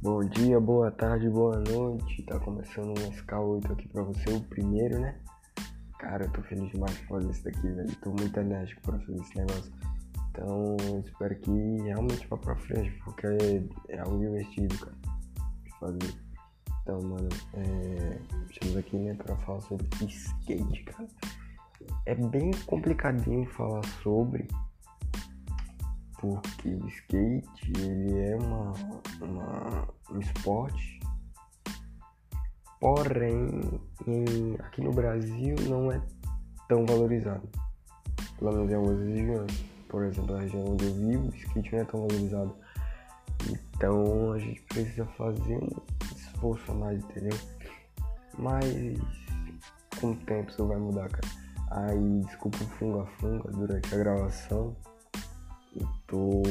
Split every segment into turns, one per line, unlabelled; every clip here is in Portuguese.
Bom dia, boa tarde, boa noite. Tá começando um SK8 aqui pra você, o primeiro, né? Cara, eu tô feliz demais por fazer isso daqui, velho. Tô muito enérgico pra fazer esse negócio. Então, espero que realmente vá pra frente, porque é, algo divertido, cara, de fazer. Então, mano, é... estamos aqui, né, pra falar sobre skate, cara. É bem complicadinho falar sobre, porque o skate ele é um esporte, porém em, aqui no Brasil não é tão valorizado, pelo menos em algumas regiões. Por exemplo, a região onde eu vivo, o skate não é tão valorizado. Então a gente precisa fazer um esforço a mais, entendeu? Mas com o tempo isso vai mudar, cara. Aí desculpa o funga-funga durante a gravação tô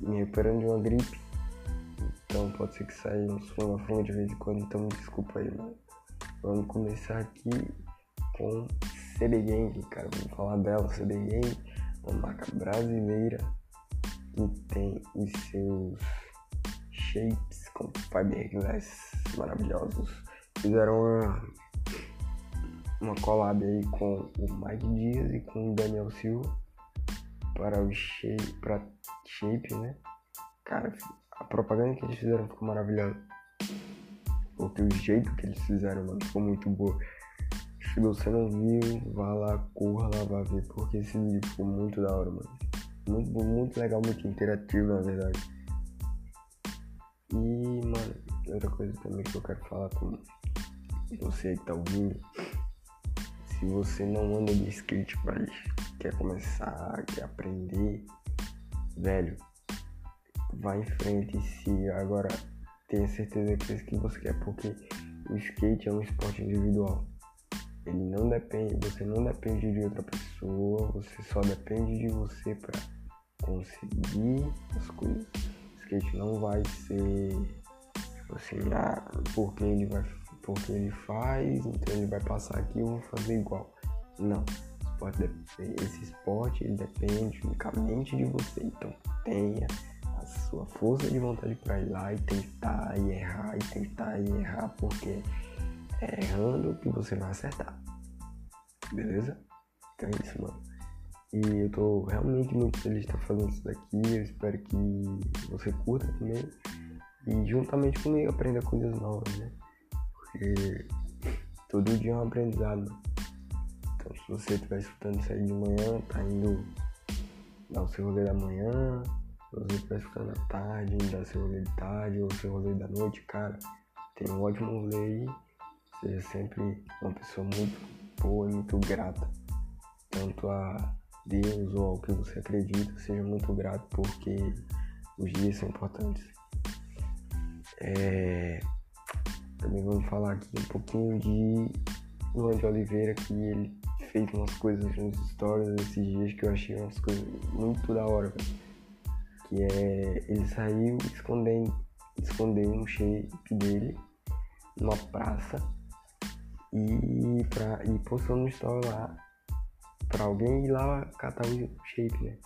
me recuperando de uma gripe. Então pode ser que saia uns funga-funga de vez em quando, então me desculpa aí, mano. Vamos começar aqui com CB Gang, cara. Vamos falar dela, CB Gang, uma marca brasileira que tem os seus shapes com fiberglass maravilhosos. Fizeram uma, uma collab aí com o Mike Dias e com o Daniel Silva para o shape, para shape, né? Cara, a propaganda que eles fizeram ficou maravilhosa. Porque o jeito que eles fizeram, mano, ficou muito boa. Se você não viu, vá lá, corra lá, vá ver, porque esse vídeo ficou muito da hora, mano. Muito, muito legal, muito interativo, na verdade. E, mano, outra coisa também que eu quero falar com você que tá ouvindo. Se você não anda de skate, mas quer começar, quer aprender, velho, vai em frente se agora tenha certeza que é isso que você quer, porque o skate é um esporte individual. Ele não depende, você não depende de outra pessoa, você só depende de você para conseguir as coisas. O skate não vai ser tipo assim, ah, porque ele vai porque ele faz, então ele vai passar aqui eu vou fazer igual. Não esse esporte ele depende unicamente de você. Então tenha a sua força de vontade para ir lá e tentar e errar e tentar e errar, porque é errando que você vai acertar. Beleza? Então é isso, mano. E eu tô realmente muito feliz de estar fazendo isso daqui. Eu espero que você curta também. E juntamente comigo aprenda coisas novas, né? Porque todo dia é um aprendizado. Então, se você estiver escutando isso aí de manhã, tá indo dar o seu rolê da manhã, você estiver escutando à tarde, dar seu rolê de tarde ou seu rolê da noite, cara, tem um ótimo rolê aí. Seja sempre uma pessoa muito boa e muito grata, tanto a Deus ou ao que você acredita, seja muito grato porque os dias são importantes. É... Também vamos falar aqui um pouquinho de Luan de Oliveira, que ele fez umas coisas nos stories esses dias que eu achei umas coisas muito da hora, Que é. Ele saiu escondendo, escondeu um shape dele numa praça e, pra, e postou no story lá pra alguém ir lá catar o shape, né?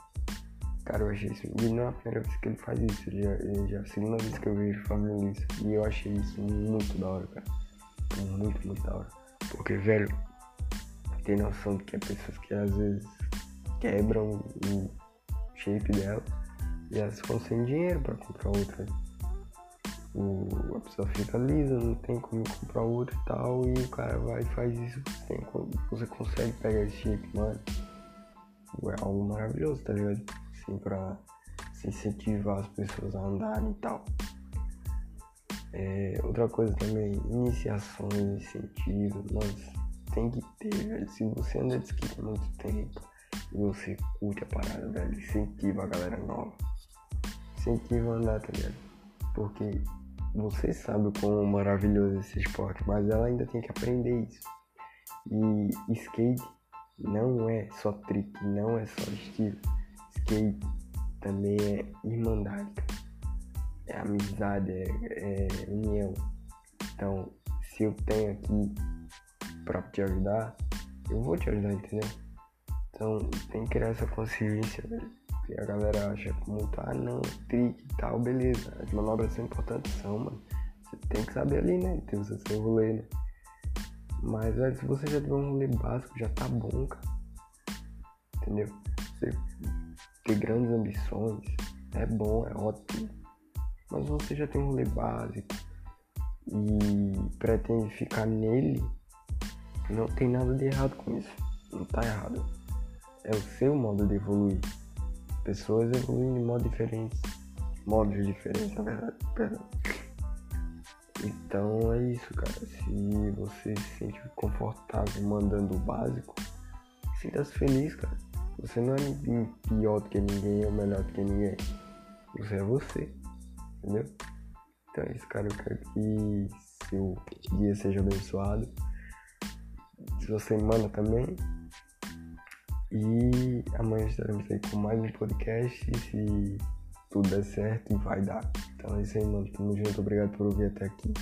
Cara, eu achei isso. E não é a primeira vez que ele faz isso, já, já é a segunda vez que eu vejo fazendo isso. E eu achei isso muito da hora, cara. Muito, muito da hora. Porque, velho, tem noção de que há pessoas que às vezes quebram o shape dela e elas ficam sem dinheiro para comprar outra. O, a pessoa fica lisa, não tem como comprar outra e tal, e o cara vai e faz isso, tem, você consegue pegar esse shape, mano. É algo maravilhoso, tá ligado? Assim, pra se incentivar as pessoas a andarem e tal. É, outra coisa também, iniciações, incentivos, mas tem que ter, velho. Se você anda de skate muito tempo e você curte a parada, velho, incentiva a galera nova. Incentiva a andar, tá ligado? Porque você sabe o quão maravilhoso é esse esporte, mas ela ainda tem que aprender isso. E skate não é só trick, não é só estilo. Skate também é irmandade, é amizade, é, é união. Então, se eu tenho aqui para te ajudar, eu vou te ajudar, entendeu? Então tem que criar essa consciência, velho. Porque a galera acha muito, ah não, trick e tal, beleza. As manobras são importantes, são, mano. Você tem que saber ali, né? Tem o seu rolê, né? Mas, velho, se você já tiver um rolê básico, já tá bom, cara. Entendeu? Você ter grandes ambições é bom, é ótimo. Mas você já tem um rolê básico e pretende ficar nele, não tem nada de errado com isso. Não tá errado. É o seu modo de evoluir. Pessoas evoluem de modo diferentes. Modos diferentes, na verdade. Perdão. Então é isso, cara. Se você se sente confortável mandando o básico, sinta-se feliz, cara. Você não é pior do que ninguém ou melhor do que ninguém. Você é você. Entendeu? Então é isso, cara. Eu quero que seu dia seja abençoado. Sua semana também. E amanhã estaremos aí com mais um podcast. E se tudo der certo, vai dar. Então é isso aí, mano. Tamo junto. Obrigado por ouvir até aqui.